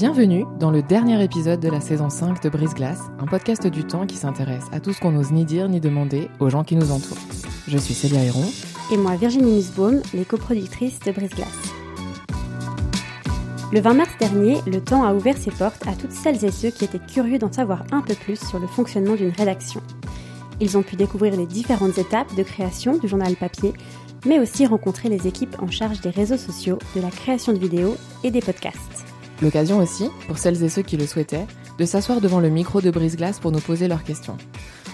Bienvenue dans le dernier épisode de la saison 5 de Brise Glace, un podcast du temps qui s'intéresse à tout ce qu'on n'ose ni dire ni demander aux gens qui nous entourent. Je suis Célia Héron. Et moi Virginie Nussbaum, les coproductrices de Brise Glace. Le 20 mars dernier, le temps a ouvert ses portes à toutes celles et ceux qui étaient curieux d'en savoir un peu plus sur le fonctionnement d'une rédaction. Ils ont pu découvrir les différentes étapes de création du journal papier, mais aussi rencontrer les équipes en charge des réseaux sociaux, de la création de vidéos et des podcasts. L'occasion aussi, pour celles et ceux qui le souhaitaient, de s'asseoir devant le micro de brise-glace pour nous poser leurs questions.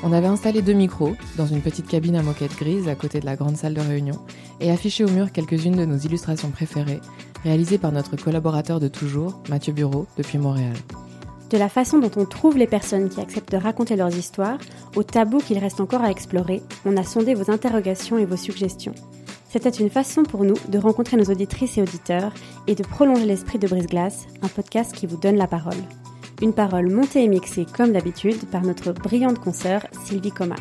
On avait installé deux micros dans une petite cabine à moquette grise à côté de la grande salle de réunion et affiché au mur quelques-unes de nos illustrations préférées, réalisées par notre collaborateur de toujours, Mathieu Bureau, depuis Montréal. De la façon dont on trouve les personnes qui acceptent de raconter leurs histoires, au tabou qu'il reste encore à explorer, on a sondé vos interrogations et vos suggestions. C'était une façon pour nous de rencontrer nos auditrices et auditeurs et de prolonger l'esprit de Brise Glace, un podcast qui vous donne la parole. Une parole montée et mixée comme d'habitude par notre brillante consoeur Sylvie Coma.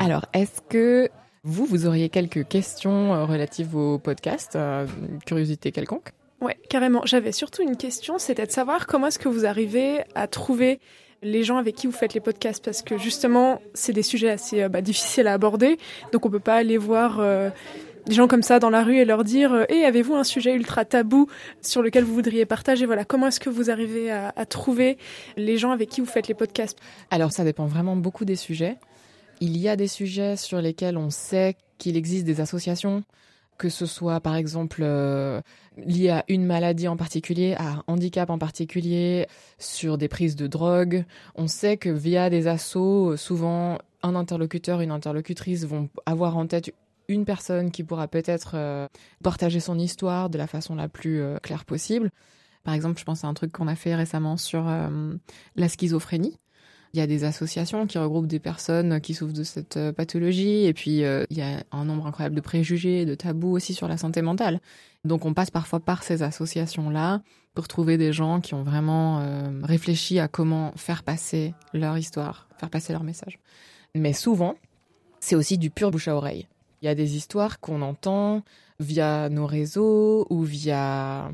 Alors, est-ce que vous, vous auriez quelques questions euh, relatives au podcast, euh, curiosité quelconque? Ouais, carrément. J'avais surtout une question, c'était de savoir comment est-ce que vous arrivez à trouver les gens avec qui vous faites les podcasts parce que justement c'est des sujets assez euh, bah, difficiles à aborder. Donc on peut pas aller voir euh, des gens comme ça dans la rue et leur dire euh, avez-vous un sujet ultra tabou sur lequel vous voudriez partager? Voilà. Comment est-ce que vous arrivez à, trouver les gens avec qui vous faites les podcasts? Alors ça dépend vraiment beaucoup des sujets. Il y a des sujets sur lesquels on sait qu'il existe des associations que ce soit par exemple euh, lié à une maladie en particulier, à un handicap en particulier, sur des prises de drogue. On sait que via des assauts, souvent un interlocuteur, une interlocutrice vont avoir en tête une personne qui pourra peut-être euh, partager son histoire de la façon la plus euh, claire possible. Par exemple, je pense à un truc qu'on a fait récemment sur euh, la schizophrénie. Il y a des associations qui regroupent des personnes qui souffrent de cette euh, pathologie et puis euh, il y a un nombre incroyable de préjugés, de tabous aussi sur la santé mentale. Donc on passe parfois par ces associations-là pour trouver des gens qui ont vraiment euh, réfléchi à comment faire passer leur histoire, faire passer leur message. Mais souvent, c'est aussi du pur bouche à oreille. Il y a des histoires qu'on entend via nos réseaux ou via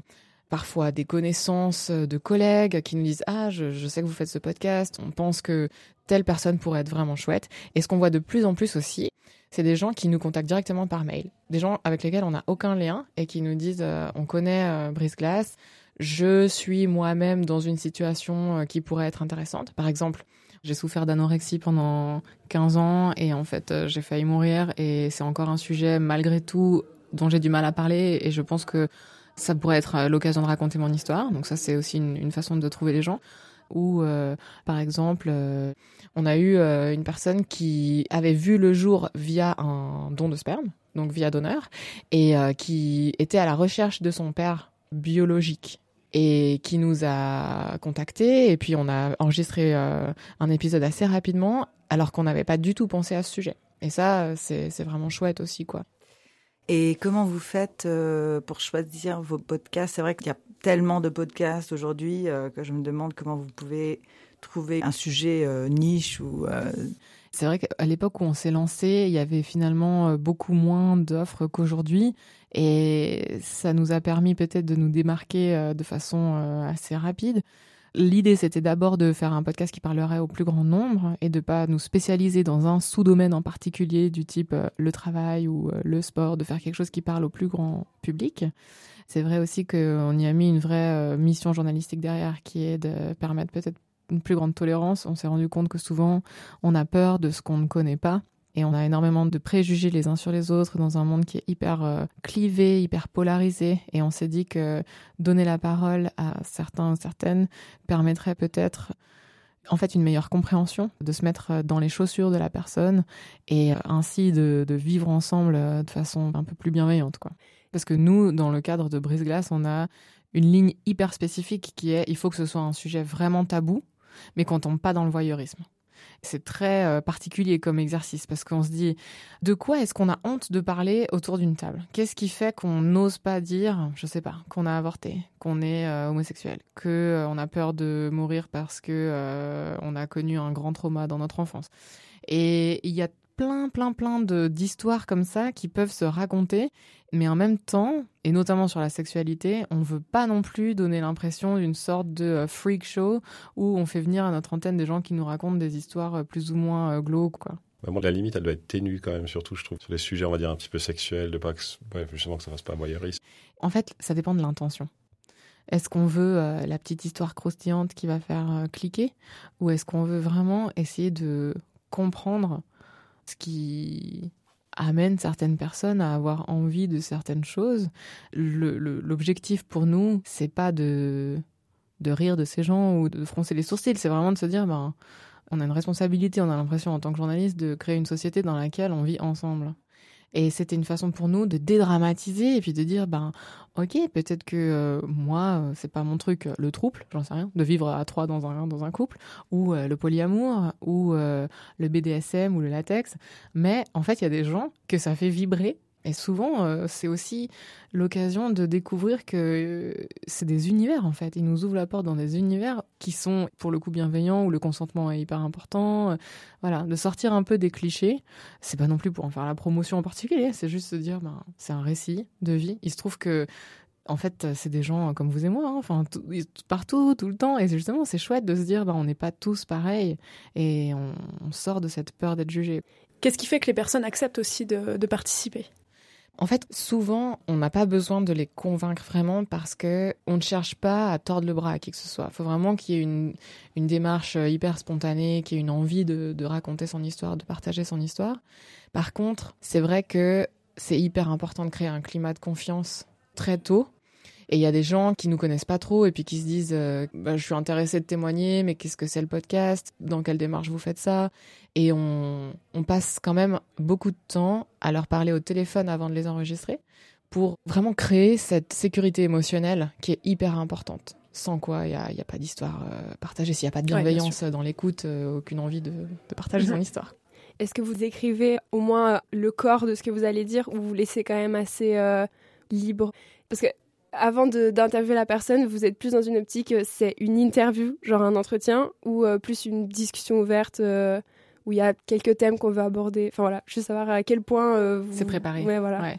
parfois des connaissances de collègues qui nous disent ah je, sais que vous faites ce podcast, on pense que telle personne pourrait être vraiment chouette. Et ce qu'on voit de plus en plus aussi, c'est des gens qui nous contactent directement par mail, des gens avec lesquels on n'a aucun lien et qui nous disent euh, on connaît euh, Brise Glace, je suis moi-même dans une situation euh, qui pourrait être intéressante. Par exemple, j'ai souffert d'anorexie pendant 15 ans et en fait j'ai failli mourir et c'est encore un sujet malgré tout dont j'ai du mal à parler et je pense que ça pourrait être euh, l'occasion de raconter mon histoire. Donc ça, c'est aussi une, façon de trouver les gens. Ou euh, par exemple, euh, on a eu une personne qui avait vu le jour via un don de sperme, donc via donneur, et qui était à la recherche de son père biologique et qui nous a contactés et puis on a enregistré un épisode assez rapidement alors qu'on n'avait pas du tout pensé à ce sujet. Et ça, c'est vraiment chouette aussi, quoi. Et comment vous faites euh, pour choisir vos podcasts? C'est vrai qu'il y a tellement de podcasts aujourd'hui euh, que je me demande comment vous pouvez trouver un sujet euh, niche ou. C'est vrai qu'à l'époque où on s'est lancé, il y avait finalement beaucoup moins d'offres qu'aujourd'hui. Et ça nous a permis peut-être de nous démarquer de façon assez rapide. L'idée, c'était d'abord de faire un podcast qui parlerait au plus grand nombre et de pas nous spécialiser dans un sous-domaine en particulier du type euh, le travail ou euh, le sport, de faire quelque chose qui parle au plus grand public. C'est vrai aussi qu'on y a mis une vraie euh, mission journalistique derrière qui est de permettre peut-être une plus grande tolérance. On s'est rendu compte que souvent, on a peur de ce qu'on ne connaît pas et on a énormément de préjugés les uns sur les autres dans un monde qui est hyper euh, clivé, hyper polarisé. Et on s'est dit que donner la parole à certains, certaines permettrait peut-être en fait une meilleure compréhension, de se mettre dans les chaussures de la personne et ainsi de, de vivre ensemble de façon un peu plus bienveillante. Quoi. Parce que nous, dans le cadre de Brise-Glace, on a une ligne hyper spécifique qui est il faut que ce soit un sujet vraiment tabou, mais qu'on tombe pas dans le voyeurisme. C'est très euh, particulier comme exercice parce qu'on se dit de quoi est-ce qu'on a honte de parler autour d'une table? Qu'est-ce qui fait qu'on n'ose pas dire, je sais pas, qu'on a avorté, qu'on est euh, homosexuel, que euh, a peur de mourir parce que on a connu un grand trauma dans notre enfance? Et il y a plein, plein, plein d'histoires comme ça qui peuvent se raconter, mais en même temps, et notamment sur la sexualité, on ne veut pas non plus donner l'impression d'une sorte de euh, freak show où on fait venir à notre antenne des gens qui nous racontent des histoires euh, plus ou moins euh, glauques, quoi. Vraiment, la limite, elle doit être ténue quand même, surtout, je trouve, sur les sujets, on va dire, un petit peu sexuels, de pas que, justement, que ça fasse pas voyeurisme. En fait, ça dépend de l'intention. Est-ce qu'on veut la petite histoire croustillante qui va faire cliquer ou est-ce qu'on veut vraiment essayer de comprendre ce qui amène certaines personnes à avoir envie de certaines choses. L'objectif pour nous, c'est pas de, de rire de ces gens ou de froncer les sourcils, c'est vraiment de se dire, ben, on a une responsabilité, on a l'impression en tant que journaliste de créer une société dans laquelle on vit ensemble. Et c'était une façon pour nous de dédramatiser et puis de dire, ben, ok, peut-être que euh, moi, euh, c'est pas mon truc, euh, le trouble, j'en sais rien, de vivre à trois dans un, dans un couple, ou le polyamour, ou le BDSM, ou le latex. Mais en fait, il y a des gens que ça fait vibrer et souvent, euh, c'est aussi l'occasion de découvrir que euh, c'est des univers, en fait. Ils nous ouvrent la porte dans des univers qui sont, pour le coup, bienveillants, où le consentement est hyper important. Euh, voilà, de sortir un peu des clichés. C'est pas non plus pour en faire la promotion en particulier, c'est juste se dire, ben, c'est un récit de vie. Il se trouve que en fait, c'est des gens comme vous et moi, hein. enfin partout, tout le temps, et justement, c'est chouette de se dire, ben, on n'est pas tous pareils, et on, sort de cette peur d'être jugé. Qu'est-ce qui fait que les personnes acceptent aussi de participer? En fait, souvent, on n'a pas besoin de les convaincre vraiment parce que on ne cherche pas à tordre le bras à qui que ce soit. Il faut vraiment qu'il y ait une, démarche euh, hyper spontanée, qu'il y ait une envie de, de raconter son histoire, de partager son histoire. Par contre, c'est vrai que c'est hyper important de créer un climat de confiance très tôt et il y a des gens qui nous connaissent pas trop et puis qui se disent euh, bah, je suis intéressé de témoigner, mais qu'est-ce que c'est le podcast? Dans quelle démarche vous faites ça? Et on, on passe quand même beaucoup de temps à leur parler au téléphone avant de les enregistrer pour vraiment créer cette sécurité émotionnelle qui est hyper importante. Sans quoi, il n'y a, a, pas d'histoire euh, partagée. S'il n'y a pas de bienveillance dans l'écoute, euh, aucune envie de, de partager son histoire. Est-ce que vous écrivez au moins le corps de ce que vous allez dire ou vous laissez quand même assez libre? Parce que avant d'interviewer la personne, vous êtes plus dans une optique, euh, c'est une interview, genre un entretien, ou euh, plus une discussion ouverte euh, où il y a quelques thèmes qu'on veut aborder? Enfin voilà, je veux savoir à quel point vous... C'est préparé. Ouais, voilà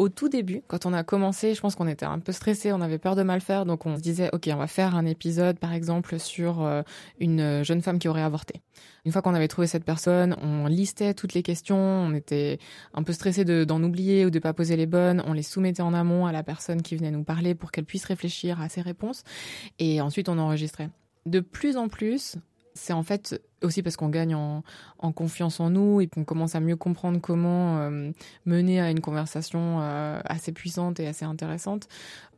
au tout début, quand on a commencé, je pense qu'on était un peu stressé, on avait peur de mal faire, donc on se disait, ok, on va faire un épisode, par exemple, sur euh, une jeune femme qui aurait avorté. Une fois qu'on avait trouvé cette personne, on listait toutes les questions, on était un peu stressé d'en oublier ou de pas poser les bonnes, on les soumettait en amont à la personne qui venait nous parler pour qu'elle puisse réfléchir à ses réponses, et ensuite on enregistrait. De plus en plus, c'est en fait aussi parce qu'on gagne en, confiance en nous et qu'on commence à mieux comprendre comment euh, mener à une conversation euh, assez puissante et assez intéressante.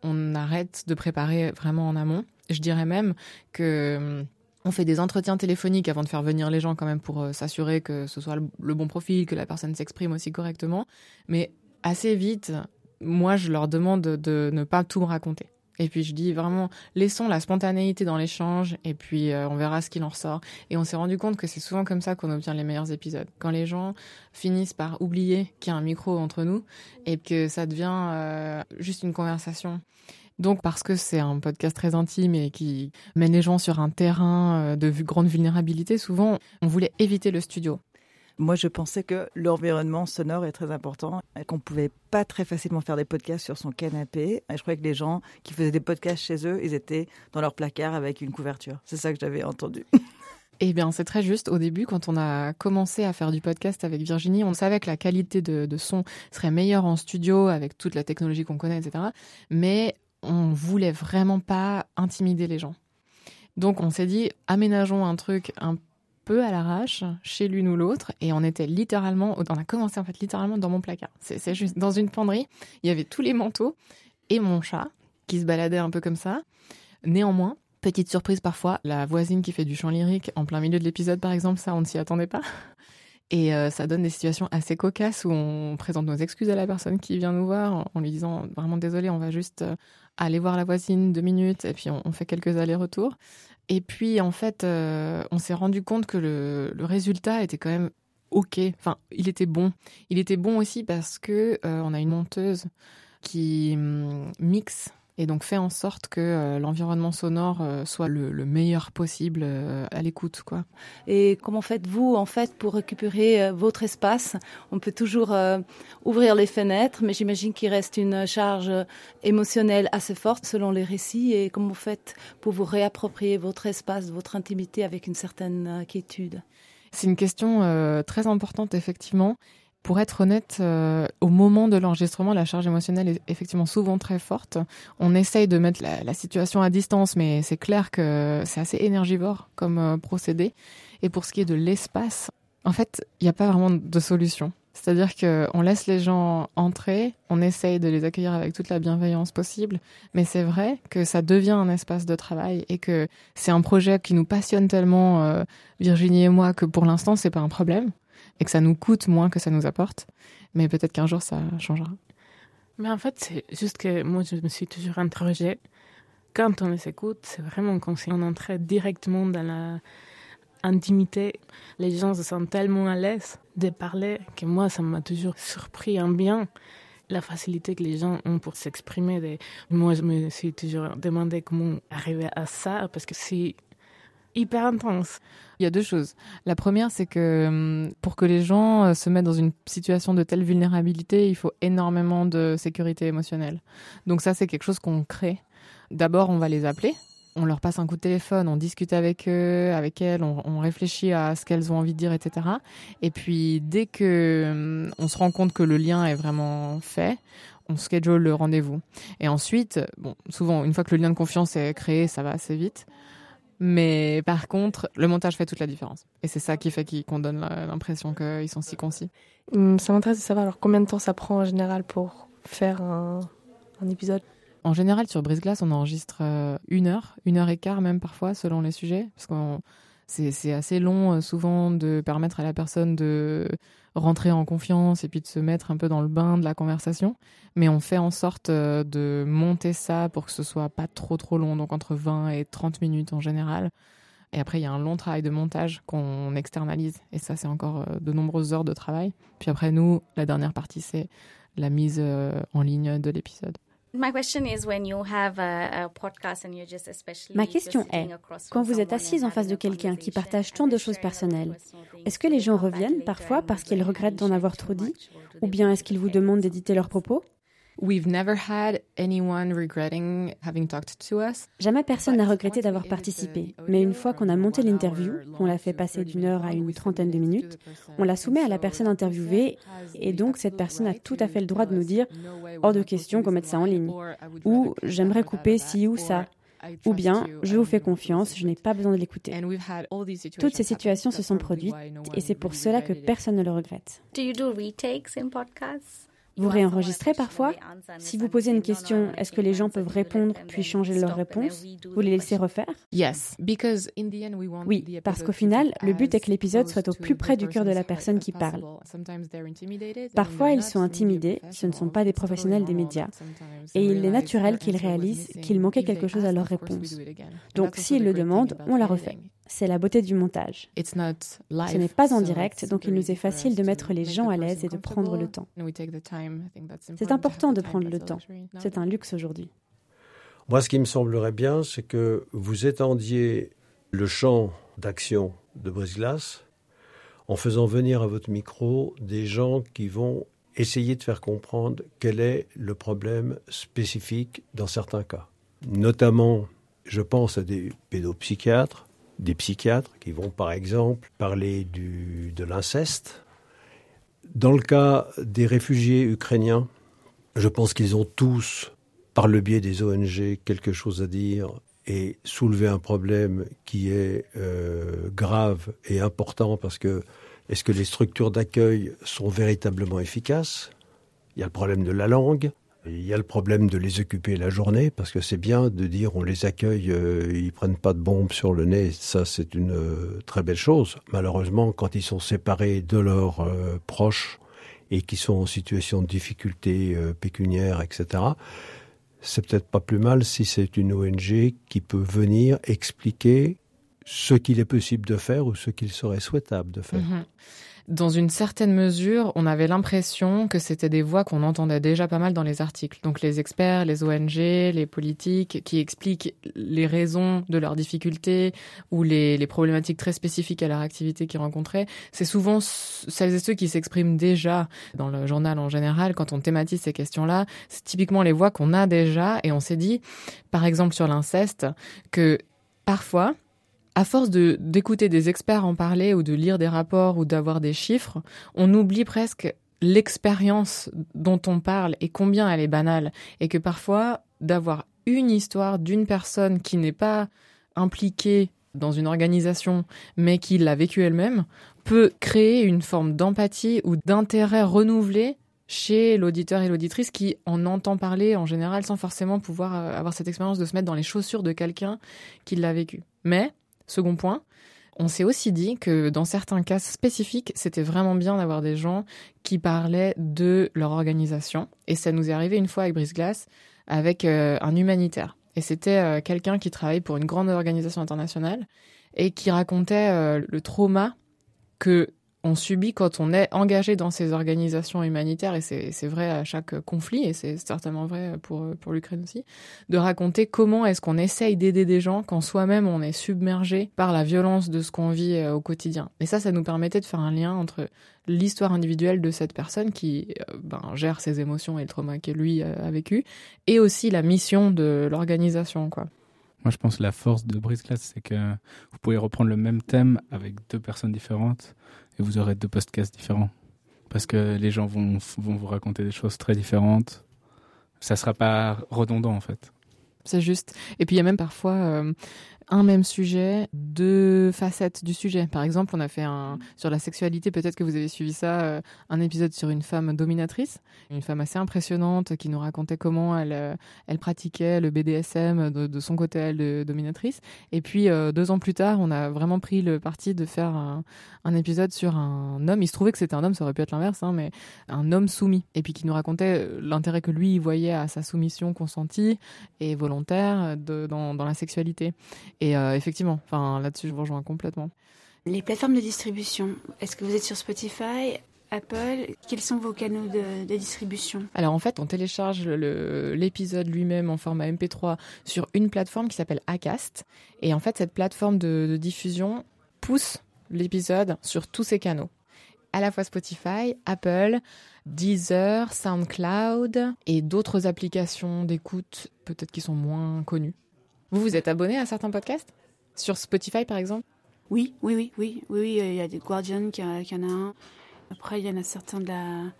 On arrête de préparer vraiment en amont. Je dirais même que euh, on fait des entretiens téléphoniques avant de faire venir les gens quand même pour s'assurer que ce soit le bon profil, que la personne s'exprime aussi correctement. Mais assez vite, moi, je leur demande de ne pas tout me raconter. Et puis je dis vraiment, laissons la spontanéité dans l'échange et puis euh, on verra ce qu'il en ressort. Et on s'est rendu compte que c'est souvent comme ça qu'on obtient les meilleurs épisodes. Quand les gens finissent par oublier qu'il y a un micro entre nous et que ça devient euh, juste une conversation. Donc parce que c'est un podcast très intime et qui mène les gens sur un terrain euh, de grande vulnérabilité, souvent on voulait éviter le studio. Moi, je pensais que l'environnement sonore est très important et qu'on pouvait pas très facilement faire des podcasts sur son canapé. Et je croyais que les gens qui faisaient des podcasts chez eux, ils étaient dans leur placard avec une couverture. C'est ça que j'avais entendu. Eh bien, c'est très juste. Au début, quand on a commencé à faire du podcast avec Virginie, on savait que la qualité de, de son serait meilleure en studio avec toute la technologie qu'on connaît, etc. Mais on voulait vraiment pas intimider les gens. Donc, on s'est dit, aménageons un truc un peu à l'arrache, chez l'une ou l'autre, et on était littéralement, on a commencé en fait littéralement dans mon placard. C'est juste dans une penderie, il y avait tous les manteaux et mon chat qui se baladait un peu comme ça. Néanmoins, petite surprise parfois, la voisine qui fait du chant lyrique en plein milieu de l'épisode par exemple, ça on ne s'y attendait pas. Et euh, ça donne des situations assez cocasses où on présente nos excuses à la personne qui vient nous voir en, lui disant vraiment désolé, on va juste euh, aller voir la voisine deux minutes et puis on, fait quelques allers-retours. Et puis en fait, euh, on s'est rendu compte que le, résultat était quand même ok. Enfin, il était bon. Il était bon aussi parce que on a une monteuse qui hum, mixe et donc fait en sorte que euh, l'environnement sonore euh, soit le, meilleur possible euh, à l'écoute quoi. Et comment faites-vous en fait pour récupérer votre espace? On peut toujours ouvrir les fenêtres, mais j'imagine qu'il reste une charge émotionnelle assez forte selon les récits. Et comment vous faites pour vous réapproprier votre espace, votre intimité avec une certaine quiétude? C'est une question très importante effectivement pour être honnête, euh, au moment de l'enregistrement, la charge émotionnelle est effectivement souvent très forte. On essaye de mettre la, situation à distance, mais c'est clair que c'est assez énergivore comme euh, procédé. Et pour ce qui est de l'espace, en fait, il n'y a pas vraiment de solution. C'est-à-dire qu'on laisse les gens entrer, on essaye de les accueillir avec toute la bienveillance possible, mais c'est vrai que ça devient un espace de travail et que c'est un projet qui nous passionne tellement, euh, Virginie et moi, que pour l'instant, c'est pas un problème et que ça nous coûte moins que ça nous apporte. Mais peut-être qu'un jour, ça changera. Mais en fait, c'est juste que moi, je me suis toujours interrogée. Quand on les écoute, c'est vraiment comme si on entrait directement dans la intimité. Les gens se sentent tellement à l'aise de parler que moi, ça m'a toujours surpris en bien la facilité que les gens ont pour s'exprimer. Moi, je me suis toujours demandé comment arriver à ça, parce que si hyper intense. Il y a deux choses. La première, c'est que hum, pour que les gens euh, se mettent dans une situation de telle vulnérabilité, il faut énormément de sécurité émotionnelle. Donc ça, c'est quelque chose qu'on crée. D'abord, on va les appeler. On leur passe un coup de téléphone, on discute avec eux, avec elles, on, réfléchit à ce qu'elles ont envie de dire, etc. Et puis, dès que hum, on se rend compte que le lien est vraiment fait, on schedule le rendez-vous. Et ensuite, bon, souvent, une fois que le lien de confiance est créé, ça va assez vite. Mais par contre, le montage fait toute la différence. Et c'est ça qui fait qu'on donne l'impression qu'ils sont si concis. Hum, ça m'intéresse de savoir alors combien de temps ça prend en général pour faire un, épisode? En général, sur Brise Glace, on enregistre euh, une heure, une heure et quart même parfois, selon les sujets. Parce que c'est assez long, euh, souvent, de permettre à la personne de rentrer en confiance et puis de se mettre un peu dans le bain de la conversation. Mais on fait en sorte euh, de monter ça pour que ce soit pas trop trop long, donc entre 20 et 30 minutes en général. Et après, il y a un long travail de montage qu'on externalise. Et ça, c'est encore euh, de nombreuses heures de travail. Puis après, nous, la dernière partie, c'est la mise en ligne de l'épisode. Ma question est, quand vous êtes assise en face de quelqu'un qui partage tant de choses personnelles, est-ce que les gens reviennent parfois parce qu'ils regrettent d'en avoir trop dit? Ou bien est-ce qu'ils vous demandent d'éditer leurs propos? Jamais personne n'a regretté d'avoir participé, mais une fois qu'on a monté l'interview, qu'on l'a fait passer d'une heure à une trentaine de minutes, on la soumet à la personne interviewée et donc cette personne a tout à fait le droit de nous dire hors de question qu'on mette ça en ligne. ou j'aimerais couper ci ou ça. Ou bien je vous fais confiance, je n'ai pas besoin de l'écouter. Toutes ces situations se sont produites et c'est pour cela que personne ne le regrette. Vous réenregistrez parfois Si vous posez une question, est-ce que les gens peuvent répondre puis changer leur réponse Vous les laissez refaire Oui, parce qu'au final, le but est que l'épisode soit au plus près du cœur de la personne qui parle. Parfois, ils sont intimidés, ce ne sont pas des professionnels des médias, et il est naturel qu'ils réalisent qu'il manquait quelque chose à leur réponse. Donc, s'ils le demandent, on la refait. C'est la beauté du montage. Ce n'est pas en direct, donc il nous est facile de mettre les gens à l'aise et de prendre le temps. C'est important de prendre le temps. C'est un luxe aujourd'hui. Moi, ce qui me semblerait bien, c'est que vous étendiez le champ d'action de Brise-Glace en faisant venir à votre micro des gens qui vont essayer de faire comprendre quel est le problème spécifique dans certains cas. Notamment, je pense à des pédopsychiatres, des psychiatres qui vont par exemple parler de l'inceste. Dans le cas des réfugiés ukrainiens, je pense qu'ils ont tous, par le biais des ONG, quelque chose à dire et soulever un problème qui est euh, grave et important parce que est-ce que les structures d'accueil sont véritablement efficaces? Il y a le problème de la langue, il y a le problème de les occuper la journée, parce que c'est bien de dire on les accueille, euh, ils prennent pas de bombes sur le nez, ça c'est une euh, très belle chose. Malheureusement, quand ils sont séparés de leurs euh, proches et qui sont en situation de difficulté euh, pécuniaire, etc., c'est peut-être pas plus mal si c'est une ONG qui peut venir expliquer ce qu'il est possible de faire ou ce qu'il serait souhaitable de faire. Mhm. Dans une certaine mesure, on avait l'impression que c'était des voix qu'on entendait déjà pas mal dans les articles. Donc les experts, les ONG, les politiques qui expliquent les raisons de leurs difficultés ou les, problématiques très spécifiques à leur activité qu'ils rencontraient. C'est souvent celles et ceux qui s'expriment déjà dans le journal en général quand on thématise ces questions-là. C'est typiquement les voix qu'on a déjà et on s'est dit, par exemple sur l'inceste, que parfois, à force de d'écouter des experts en parler ou de lire des rapports ou d'avoir des chiffres, on oublie presque l'expérience dont on parle et combien elle est banale et que parfois d'avoir une histoire d'une personne qui n'est pas impliquée dans une organisation mais qui l'a vécue elle-même peut créer une forme d'empathie ou d'intérêt renouvelé chez l'auditeur et l'auditrice qui en entend parler en général sans forcément pouvoir euh, avoir cette expérience de se mettre dans les chaussures de quelqu'un qui l'a vécu. Mais Second point, on s'est aussi dit que dans certains cas spécifiques, c'était vraiment bien d'avoir des gens qui parlaient de leur organisation. Et ça nous est arrivé une fois avec Brise Glace avec euh, un humanitaire. Et c'était euh, quelqu'un qui travaille pour une grande organisation internationale et qui racontait euh, le trauma que on subit quand on est engagé dans ces organisations humanitaires, et c'est vrai à chaque conflit, et c'est certainement vrai pour, pour l'Ukraine aussi, de raconter comment est-ce qu'on essaye d'aider des gens quand soi-même on est submergé par la violence de ce qu'on vit euh, au quotidien. Et ça, ça nous permettait de faire un lien entre l'histoire individuelle de cette personne qui euh, ben, gère ses émotions et le trauma que lui euh, a vécu, et aussi la mission de l'organisation, quoi. Moi, je pense que la force de Brise Glace, c'est que vous pouvez reprendre le même thème avec deux personnes différentes et vous aurez deux podcasts différents. Parce que les gens vont, vont vous raconter des choses très différentes. Ça sera pas redondant, en fait. C'est juste. Et puis il y a même parfois euh, un même sujet, deux facettes du sujet. Par exemple, on a fait sur la sexualité, peut-être que vous avez suivi ça, euh, un épisode sur une femme dominatrice, une femme assez impressionnante qui nous racontait comment elle euh, pratiquait le BDSM de, son côté elle de dominatrice. Et puis euh, deux ans plus tard, on a vraiment pris le parti de faire un, épisode sur un homme. Il se trouvait que c'était un homme, ça aurait pu être l'inverse, hein, mais un homme soumis. Et puis qui nous racontait l'intérêt que lui voyait à sa soumission consentie et volontaire dans la sexualité. Et euh, effectivement, enfin là-dessus, je vous rejoins complètement. Les plateformes de distribution, est-ce que vous êtes sur Spotify, Apple? Quels sont vos canaux de, de distribution? Alors en fait, on télécharge l'épisode lui-même en format MP3 sur une plateforme qui s'appelle Acast. Et en fait, cette plateforme de, de diffusion pousse l'épisode sur tous ces canaux. À la fois Spotify, Apple, Deezer, SoundCloud et d'autres applications d'écoute peut-être qui sont moins connues. Vous vous êtes abonné à certains podcasts? Sur Spotify par exemple? Oui, oui, oui, oui, oui, oui, il y a des Guardian qui, a- qui en a un. Après, il y en a certains de la,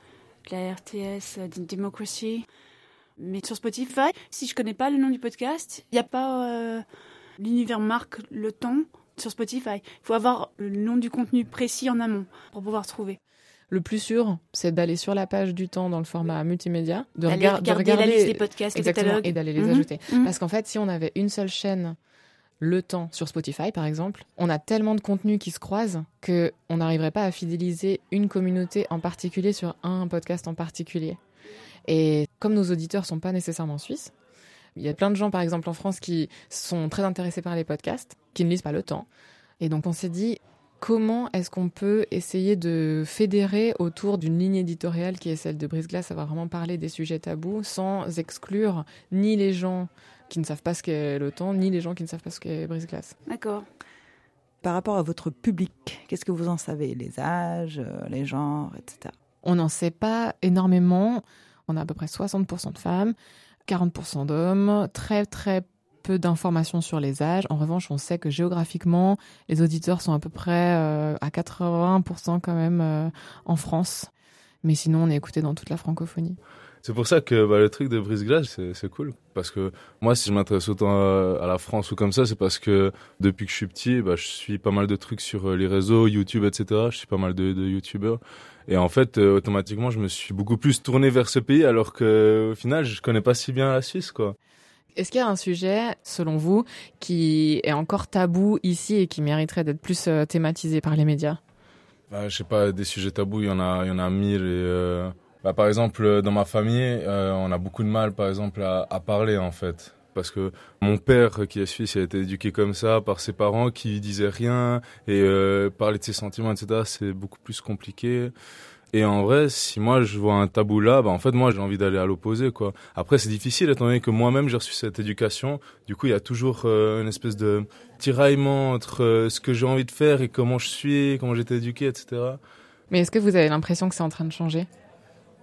RTS, euh, de Democracy. Mais sur Spotify, si je connais pas le nom du podcast, il n'y a pas euh, l'univers marque le temps sur Spotify. Il faut avoir le nom du contenu précis en amont pour pouvoir trouver. Le plus sûr, c'est d'aller sur la page du temps dans le format multimédia, de, de regarder la regarder liste des podcasts, exactement, et d'aller les Mhm, ajouter. mhm. Parce qu'en fait, si on avait une seule chaîne, le temps sur Spotify par exemple, on a tellement de contenus qui se croisent que on n'arriverait pas à fidéliser une communauté en particulier sur un podcast en particulier. Et comme nos auditeurs sont pas nécessairement suisses, il y a plein de gens par exemple en France qui sont très intéressés par les podcasts, qui ne lisent pas le temps. Et donc on s'est dit comment est-ce qu'on peut essayer de fédérer autour d'une ligne éditoriale qui est celle de Brise Glace, ça va vraiment parler des sujets tabous sans exclure ni les gens qui ne savent pas ce qu'est le temps, ni les gens qui ne savent pas ce qu'est Brise Glace. D'accord. Par rapport à votre public, qu'est-ce que vous en savez? Les âges, euh, les genres, etc. On n'en sait pas énormément. On a à peu près 60% de femmes, 40% d'hommes, très très peu d'informations sur les âges. En revanche, on sait que géographiquement, les auditeurs sont à peu près euh, à 80% quand même euh, en France. Mais sinon, on est écouté dans toute la francophonie. C'est pour ça que bah, le truc de brise-glace, c'est cool. Parce que moi, si je m'intéresse autant à, la France ou comme ça, c'est parce que depuis que je suis petit, bah, je suis pas mal de trucs sur euh, les réseaux, YouTube, etc. Je suis pas mal de, de YouTubeurs. Et en fait, automatiquement, je me suis beaucoup plus tourné vers ce pays, alors que au final, je connais pas si bien la Suisse, quoi. Est-ce qu'il y a un sujet, selon vous, qui est encore tabou ici et qui mériterait d'être plus euh, thématisé par les médias? Bah, Je sais pas, des sujets tabous, il y en a, il y en a mille et bah, par exemple, euh, dans ma famille, euh, on a beaucoup de mal, par exemple, à, parler, en fait. Parce que mon père, qui est suisse, a été éduqué comme ça par ses parents qui disaient rien. Et euh, parler de ses sentiments, etc., c'est beaucoup plus compliqué. Et en vrai, si moi je vois un tabou là, bah en fait moi j'ai envie d'aller à l'opposé quoi. Après c'est difficile étant donné que moi-même j'ai reçu cette éducation. Du coup il y a toujours euh, une espèce de tiraillement entre ce que j'ai envie de faire et comment je suis, comment j'ai été éduqué, etc. Mais est-ce que vous avez l'impression que c'est en train de changer?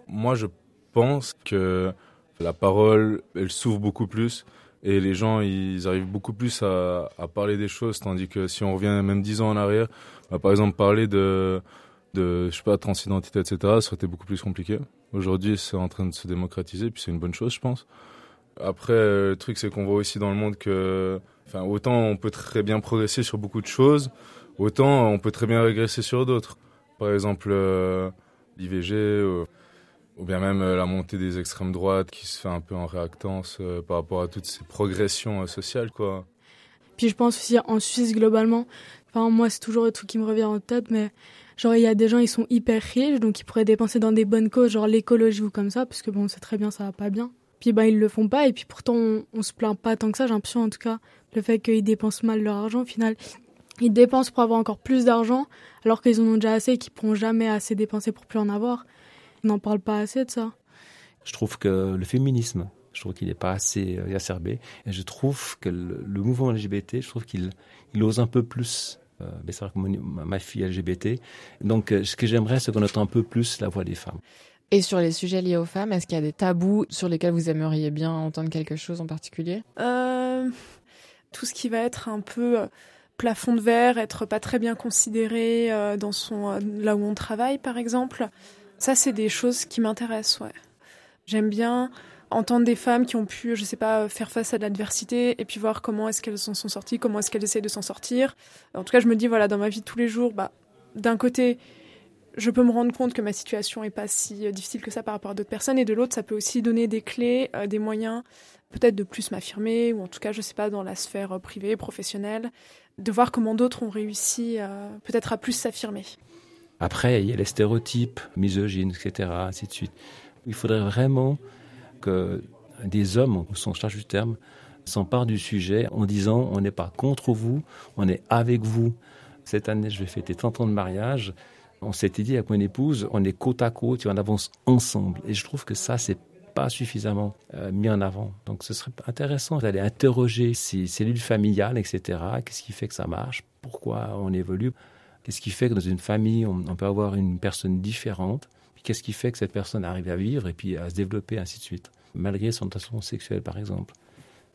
Moi, je pense que la parole, elle s'ouvre beaucoup plus et les gens, ils arrivent beaucoup plus à, à, parler des choses, tandis que si on revient même dix ans en arrière, bah, par exemple, parler de, de, je sais pas, transidentité, etc., ça aurait été beaucoup plus compliqué. Aujourd'hui, c'est en train de se démocratiser, puis c'est une bonne chose, je pense. Après, le truc, c'est qu'on voit aussi dans le monde que, enfin, autant on peut très bien progresser sur beaucoup de choses, autant on peut très bien régresser sur d'autres. Par exemple, euh, l'IVG, euh, ou bien même euh, la montée des extrêmes droites qui se fait un peu en réactance euh, par rapport à toutes ces progressions euh, sociales, quoi. Puis je pense aussi en Suisse globalement. Enfin, moi, c'est toujours le truc qui me revient en tête, mais genre, il y a des gens, ils sont hyper riches, donc ils pourraient dépenser dans des bonnes causes, genre l'écologie ou comme ça, parce que bon, c'est très bien, ça va pas bien. Puis ben, ils le font pas, et puis pourtant, on, on se plaint pas tant que ça, j'ai l'impression en tout cas, le fait qu'ils dépensent mal leur argent, au final. Ils dépensent pour avoir encore plus d'argent, alors qu'ils en ont déjà assez et qu'ils pourront jamais assez dépenser pour plus en avoir. On n'en parle pas assez de ça. Je trouve que le féminisme, je trouve qu'il n'est pas assez euh, exacerbé. Et je trouve que le, mouvement LGBT, je trouve qu'il il ose un peu plus. Euh, mais c'est vrai que ma fille LGBT. Donc, euh, ce que j'aimerais, c'est qu'on entend un peu plus la voix des femmes. Et sur les sujets liés aux femmes, est-ce qu'il y a des tabous sur lesquels vous aimeriez bien entendre quelque chose en particulier? Euh, Tout ce qui va être un peu plafond de verre, être pas très bien considéré dans son là où on travaille, par exemple. Ça, c'est des choses qui m'intéressent, ouais. J'aime bien entendre des femmes qui ont pu, je sais pas, faire face à l'adversité et puis voir comment est-ce qu'elles s'en sont sorties, comment est-ce qu'elles essaient de s'en sortir. En tout cas, je me dis, voilà, dans ma vie de tous les jours, bah, d'un côté, je peux me rendre compte que ma situation est pas si euh, difficile que ça par rapport à d'autres personnes et de l'autre, ça peut aussi donner des clés, euh, des moyens, peut-être de plus m'affirmer ou en tout cas, je sais pas, dans la sphère euh, privée, professionnelle, de voir comment d'autres ont réussi peut-être à plus s'affirmer. Après, il y a les stéréotypes, misogynes, etc., ainsi de suite. Il faudrait vraiment que des hommes, au sens charge du terme, s'emparent du sujet en disant on n'est pas contre vous, on est avec vous. Cette année, je vais fêter 30 ans de mariage. On s'était dit avec mon épouse, on est côte à côte on avance ensemble. Et je trouve que ça, c'est pas suffisamment euh, mis en avant. Donc ce serait intéressant d'aller interroger ces cellules familiales, etc. Qu'est-ce qui fait que ça marche? Pourquoi on évolue? Qu'est-ce qui fait que dans une famille, on, peut avoir une personne différente? Qu'est-ce qui fait que cette personne arrive à vivre et puis à se développer, ainsi de suite, malgré son tension sexuelle, par exemple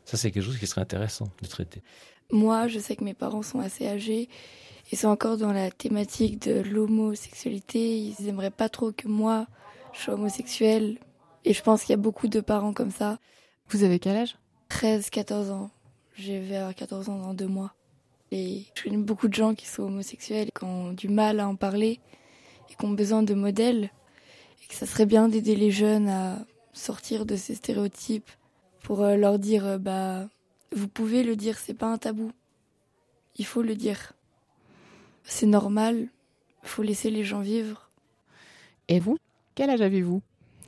Ça, c'est quelque chose qui serait intéressant de traiter. Moi, je sais que mes parents sont assez âgés et sont encore dans la thématique de l'homosexualité. Ils n'aimeraient pas trop que moi, je sois homosexuelle. Et je pense qu'il y a beaucoup de parents comme ça. Vous avez quel âge? 13, 14 ans. J'ai vers 14 ans dans deux mois. Et je connais beaucoup de gens qui sont homosexuels, qui ont du mal à en parler et qui ont besoin de modèles. Et que ça serait bien d'aider les jeunes à sortir de ces stéréotypes pour euh, leur dire euh, bah vous pouvez le dire, c'est pas un tabou. Il faut le dire. C'est normal, il faut laisser les gens vivre. Et vous? Quel âge avez-vous?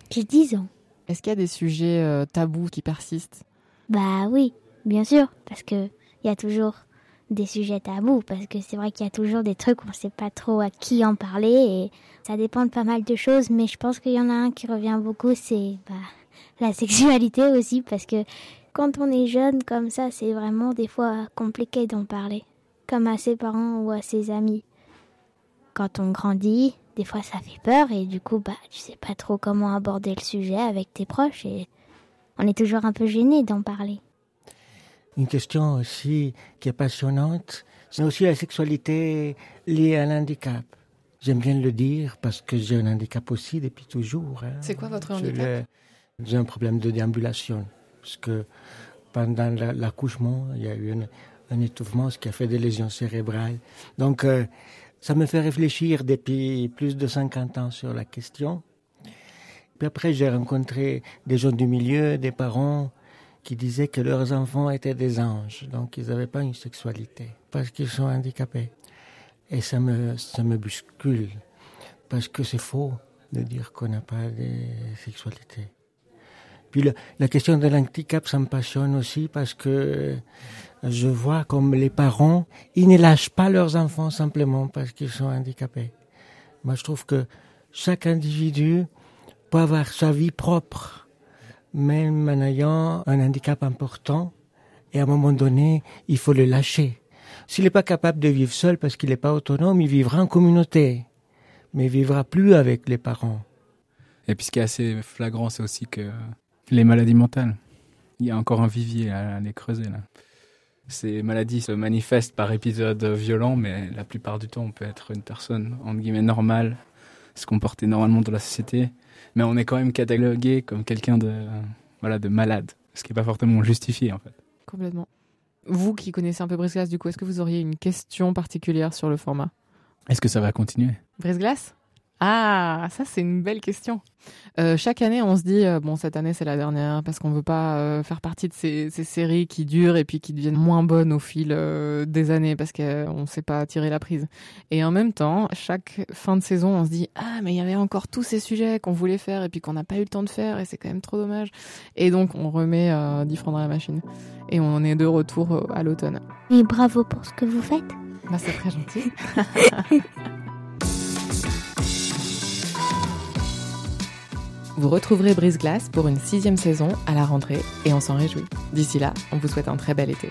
J'ai 10 ans. Est-ce qu'il y a des sujets euh, tabous qui persistent? Bah oui, bien sûr, parce que il y a toujours des sujets tabous parce que c'est vrai qu'il y a toujours des trucs où on ne sait pas trop à qui en parler et ça dépend de pas mal de choses mais je pense qu'il y en a un qui revient beaucoup c'est bah, la sexualité aussi parce que quand on est jeune comme ça c'est vraiment des fois compliqué d'en parler comme à ses parents ou à ses amis. Quand on grandit des fois ça fait peur et du coup bah tu sais pas trop comment aborder le sujet avec tes proches et on est toujours un peu gêné d'en parler une question aussi qui est passionnante, c'est aussi la sexualité liée à l'handicap. J'aime bien le dire parce que j'ai un handicap aussi depuis toujours. Hein. C'est quoi votre handicap? J'ai un problème de déambulation, parce que pendant l'accouchement, il y a eu un, étouffement, ce qui a fait des lésions cérébrales. Donc, euh, ça me fait réfléchir depuis plus de 50 ans sur la question. Puis après, j'ai rencontré des gens du milieu, des parents qui disaient que leurs enfants étaient des anges, donc ils n'avaient pas une sexualité, parce qu'ils sont handicapés. Et ça me, ça me bouscule, parce que c'est faux de dire qu'on n'a pas de sexualité. Puis la question de l'handicap, ça me passionne aussi parce que je vois comme les parents, ils ne lâchent pas leurs enfants simplement parce qu'ils sont handicapés. Moi, je trouve que chaque individu peut avoir sa vie propre, même en ayant un handicap important, et à un moment donné, il faut le lâcher. S'il n'est pas capable de vivre seul parce qu'il n'est pas autonome, il vivra en communauté, mais il vivra plus avec les parents. Et puis ce qui est assez flagrant, c'est aussi que les maladies mentales, il y a encore un vivier à les creuser. Ces maladies se manifestent par épisodes violents, mais la plupart du temps, on peut être une personne, entre guillemets, normale, se comporter normalement dans la société, mais on est quand même catalogué comme quelqu'un de, voilà, de malade, ce qui n'est pas fortement justifié en fait. Complètement. Vous qui connaissez un peu Brise-Glace, du coup, est-ce que vous auriez une question particulière sur le format? Est-ce que ça va continuer? Brise-Glace ah, ça c'est une belle question. Euh, chaque année, on se dit euh, bon cette année c'est la dernière parce qu'on veut pas euh, faire partie de ces, séries qui durent et puis qui deviennent moins bonnes au fil des années parce qu'on ne sait pas tirer la prise. Et en même temps, chaque fin de saison, on se dit ah mais il y avait encore tous ces sujets qu'on voulait faire et puis qu'on n'a pas eu le temps de faire et c'est quand même trop dommage. Et donc on remet euh, dans la machine et on est de retour à l'automne. Et bravo pour ce que vous faites. Bah c'est très gentil. Vous retrouverez Brise Glace pour une sixième saison à la rentrée et on s'en réjouit. D'ici là, on vous souhaite un très bel été.